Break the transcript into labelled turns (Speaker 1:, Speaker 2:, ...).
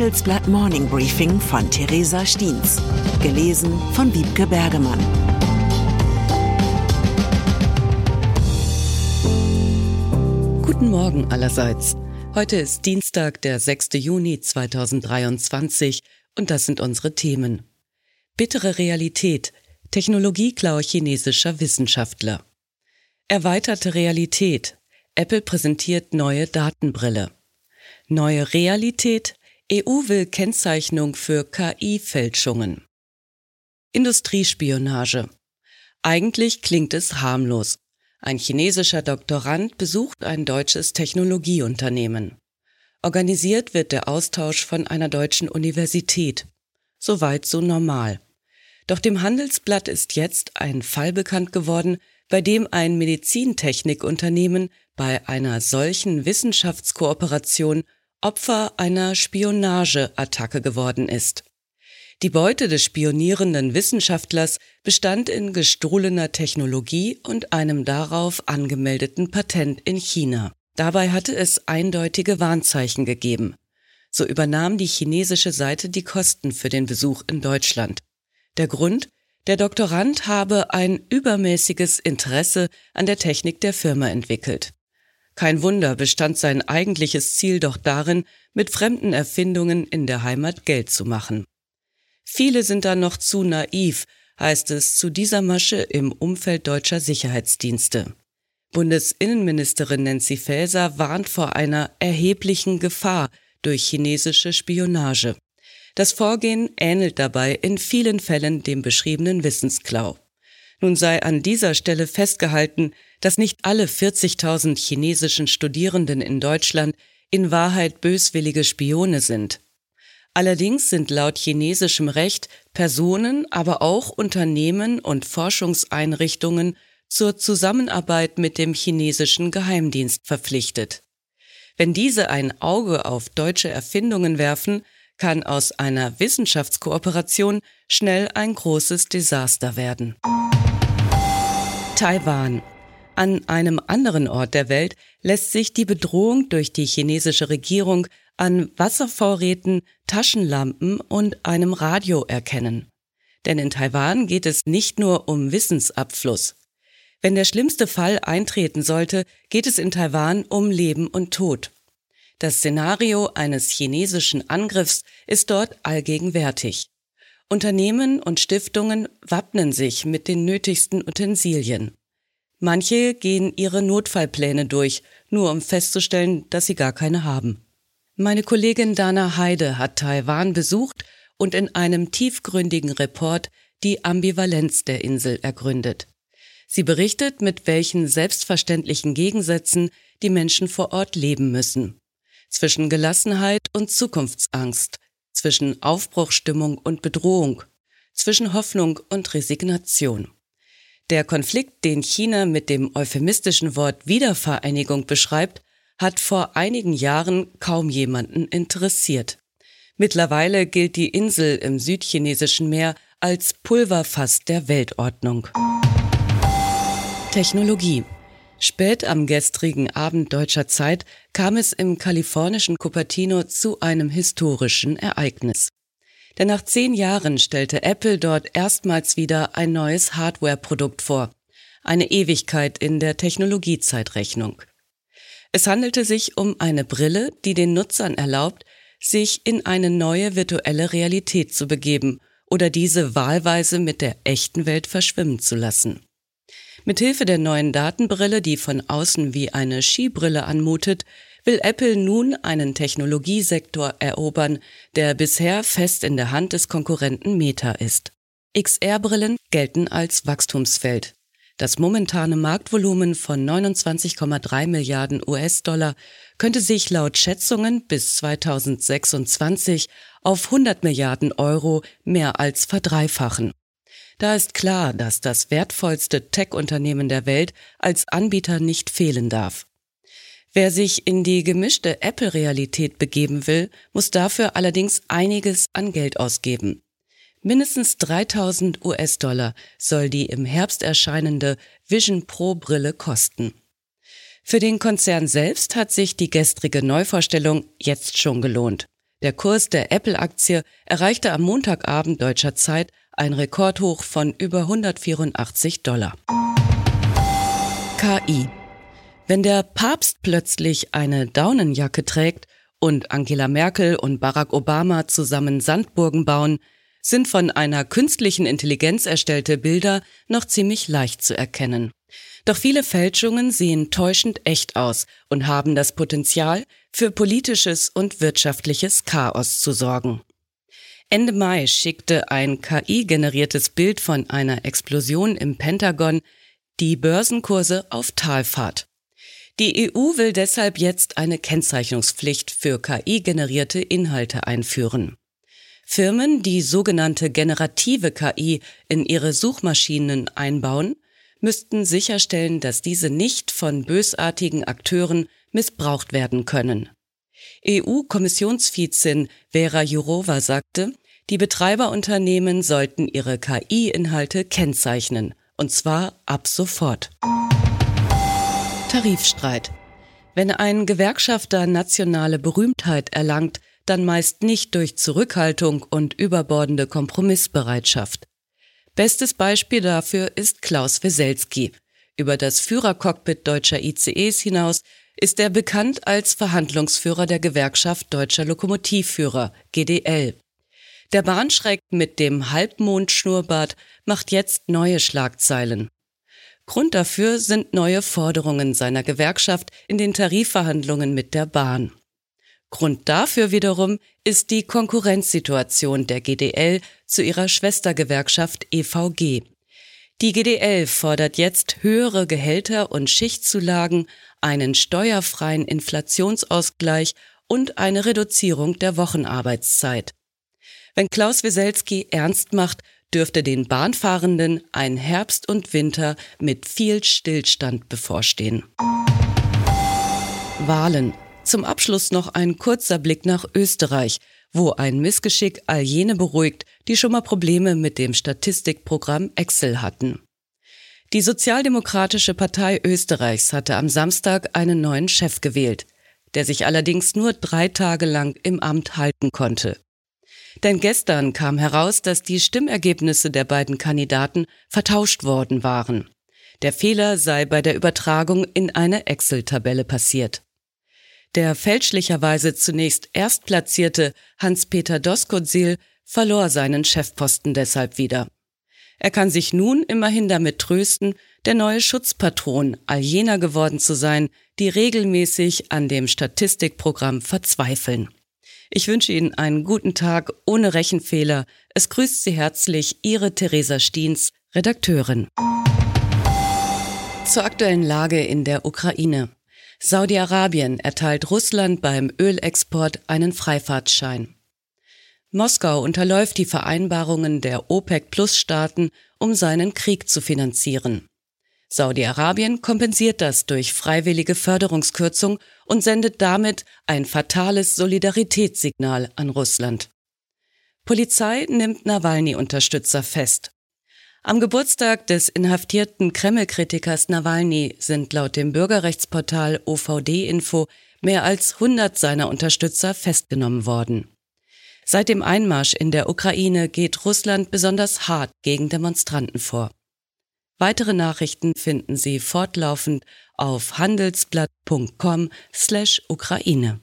Speaker 1: Handelsblatt Morning Briefing von Theresa Stiens. Gelesen von Wiebke Bergemann.
Speaker 2: Guten Morgen allerseits. Heute ist Dienstag, der 6. Juni 2023 und das sind unsere Themen. Bittere Realität. Technologieklau chinesischer Wissenschaftler. Erweiterte Realität. Apple präsentiert neue Datenbrille. Neue Realität. EU will Kennzeichnung für KI-Fälschungen. Industriespionage. Eigentlich klingt es harmlos. Ein chinesischer Doktorand besucht ein deutsches Technologieunternehmen. Organisiert wird der Austausch von einer deutschen Universität. Soweit so normal. Doch dem Handelsblatt ist jetzt ein Fall bekannt geworden, bei dem ein Medizintechnikunternehmen bei einer solchen Wissenschaftskooperation Opfer einer Spionageattacke geworden ist. Die Beute des spionierenden Wissenschaftlers bestand in gestohlener Technologie und einem darauf angemeldeten Patent in China. Dabei hatte es eindeutige Warnzeichen gegeben. So übernahm die chinesische Seite die Kosten für den Besuch in Deutschland. Der Grund? Der Doktorand habe ein übermäßiges Interesse an der Technik der Firma entwickelt. Kein Wunder bestand sein eigentliches Ziel doch darin, mit fremden Erfindungen in der Heimat Geld zu machen. Viele sind da noch zu naiv, heißt es zu dieser Masche im Umfeld deutscher Sicherheitsdienste. Bundesinnenministerin Nancy Faeser warnt vor einer erheblichen Gefahr durch chinesische Spionage. Das Vorgehen ähnelt dabei in vielen Fällen dem beschriebenen Wissensklau. Nun sei an dieser Stelle festgehalten, dass nicht alle 40.000 chinesischen Studierenden in Deutschland in Wahrheit böswillige Spione sind. Allerdings sind laut chinesischem Recht Personen, aber auch Unternehmen und Forschungseinrichtungen zur Zusammenarbeit mit dem chinesischen Geheimdienst verpflichtet. Wenn diese ein Auge auf deutsche Erfindungen werfen, kann aus einer Wissenschaftskooperation schnell ein großes Desaster werden. Taiwan. An einem anderen Ort der Welt lässt sich die Bedrohung durch die chinesische Regierung an Wasservorräten, Taschenlampen und einem Radio erkennen. Denn in Taiwan geht es nicht nur um Wissensabfluss. Wenn der schlimmste Fall eintreten sollte, geht es in Taiwan um Leben und Tod. Das Szenario eines chinesischen Angriffs ist dort allgegenwärtig. Unternehmen und Stiftungen wappnen sich mit den nötigsten Utensilien. Manche gehen ihre Notfallpläne durch, nur um festzustellen, dass sie gar keine haben. Meine Kollegin Dana Heide hat Taiwan besucht und in einem tiefgründigen Report die Ambivalenz der Insel ergründet. Sie berichtet, mit welchen selbstverständlichen Gegensätzen die Menschen vor Ort leben müssen. Zwischen Gelassenheit und Zukunftsangst, zwischen Aufbruchstimmung und Bedrohung, zwischen Hoffnung und Resignation. Der Konflikt, den China mit dem euphemistischen Wort Wiedervereinigung beschreibt, hat vor einigen Jahren kaum jemanden interessiert. Mittlerweile gilt die Insel im südchinesischen Meer als Pulverfass der Weltordnung. Technologie. Spät am gestrigen Abend deutscher Zeit kam es im kalifornischen Cupertino zu einem historischen Ereignis. Denn nach zehn Jahren stellte Apple dort erstmals wieder ein neues Hardware-Produkt vor. Eine Ewigkeit in der Technologiezeitrechnung. Es handelte sich um eine Brille, die den Nutzern erlaubt, sich in eine neue virtuelle Realität zu begeben oder diese wahlweise mit der echten Welt verschwimmen zu lassen. Mithilfe der neuen Datenbrille, die von außen wie eine Skibrille anmutet, will Apple nun einen Technologiesektor erobern, der bisher fest in der Hand des Konkurrenten Meta ist. XR-Brillen gelten als Wachstumsfeld. Das momentane Marktvolumen von 29,3 Milliarden US-Dollar könnte sich laut Schätzungen bis 2026 auf 100 Milliarden Euro mehr als verdreifachen. Da ist klar, dass das wertvollste Tech-Unternehmen der Welt als Anbieter nicht fehlen darf. Wer sich in die gemischte Apple-Realität begeben will, muss dafür allerdings einiges an Geld ausgeben. Mindestens 3000 US-Dollar soll die im Herbst erscheinende Vision Pro Brille kosten. Für den Konzern selbst hat sich die gestrige Neuvorstellung jetzt schon gelohnt. Der Kurs der Apple-Aktie erreichte am Montagabend deutscher Zeit ein Rekordhoch von über 184 Dollar. KI. Wenn der Papst plötzlich eine Daunenjacke trägt und Angela Merkel und Barack Obama zusammen Sandburgen bauen, sind von einer künstlichen Intelligenz erstellte Bilder noch ziemlich leicht zu erkennen. Doch viele Fälschungen sehen täuschend echt aus und haben das Potenzial, für politisches und wirtschaftliches Chaos zu sorgen. Ende Mai schickte ein KI-generiertes Bild von einer Explosion im Pentagon die Börsenkurse auf Talfahrt. Die EU will deshalb jetzt eine Kennzeichnungspflicht für KI-generierte Inhalte einführen. Firmen, die sogenannte generative KI in ihre Suchmaschinen einbauen, müssten sicherstellen, dass diese nicht von bösartigen Akteuren missbraucht werden können. EU-Kommissionsvizin Vera Jourova sagte, die Betreiberunternehmen sollten ihre KI-Inhalte kennzeichnen, und zwar ab sofort. Tarifstreit. Wenn ein Gewerkschafter nationale Berühmtheit erlangt, dann meist nicht durch Zurückhaltung und überbordende Kompromissbereitschaft. Bestes Beispiel dafür ist Klaus Weselski. Über das Führercockpit deutscher ICEs hinaus ist er bekannt als Verhandlungsführer der Gewerkschaft Deutscher Lokomotivführer, GDL. Der Bahnschreck mit dem Halbmondschnurrbart macht jetzt neue Schlagzeilen. Grund dafür sind neue Forderungen seiner Gewerkschaft in den Tarifverhandlungen mit der Bahn. Grund dafür wiederum ist die Konkurrenzsituation der GDL zu ihrer Schwestergewerkschaft EVG. Die GDL fordert jetzt höhere Gehälter und Schichtzulagen, einen steuerfreien Inflationsausgleich und eine Reduzierung der Wochenarbeitszeit. Wenn Klaus Wieselski ernst macht, dürfte den Bahnfahrenden ein Herbst und Winter mit viel Stillstand bevorstehen. Wahlen. Zum Abschluss noch ein kurzer Blick nach Österreich, wo ein Missgeschick all jene beruhigt, die schon mal Probleme mit dem Statistikprogramm Excel hatten. Die Sozialdemokratische Partei Österreichs hatte am Samstag einen neuen Chef gewählt, der sich allerdings nur drei Tage lang im Amt halten konnte. Denn gestern kam heraus, dass die Stimmergebnisse der beiden Kandidaten vertauscht worden waren. Der Fehler sei bei der Übertragung in eine Excel-Tabelle passiert. Der fälschlicherweise zunächst erstplatzierte Hans-Peter Doskozil verlor seinen Chefposten deshalb wieder. Er kann sich nun immerhin damit trösten, der neue Schutzpatron all jener geworden zu sein, die regelmäßig an dem Statistikprogramm verzweifeln. Ich wünsche Ihnen einen guten Tag ohne Rechenfehler. Es grüßt Sie herzlich Ihre Theresa Stiens, Redakteurin. Zur aktuellen Lage in der Ukraine. Saudi-Arabien erteilt Russland beim Ölexport einen Freifahrtschein. Moskau unterläuft die Vereinbarungen der OPEC-Plus-Staaten, um seinen Krieg zu finanzieren. Saudi-Arabien kompensiert das durch freiwillige Förderungskürzung und sendet damit ein fatales Solidaritätssignal an Russland. Polizei nimmt Nawalny-Unterstützer fest. Am Geburtstag des inhaftierten Kreml-Kritikers Nawalny sind laut dem Bürgerrechtsportal OVD-Info mehr als 100 seiner Unterstützer festgenommen worden. Seit dem Einmarsch in der Ukraine geht Russland besonders hart gegen Demonstranten vor. Weitere Nachrichten finden Sie fortlaufend auf handelsblatt.com/Ukraine.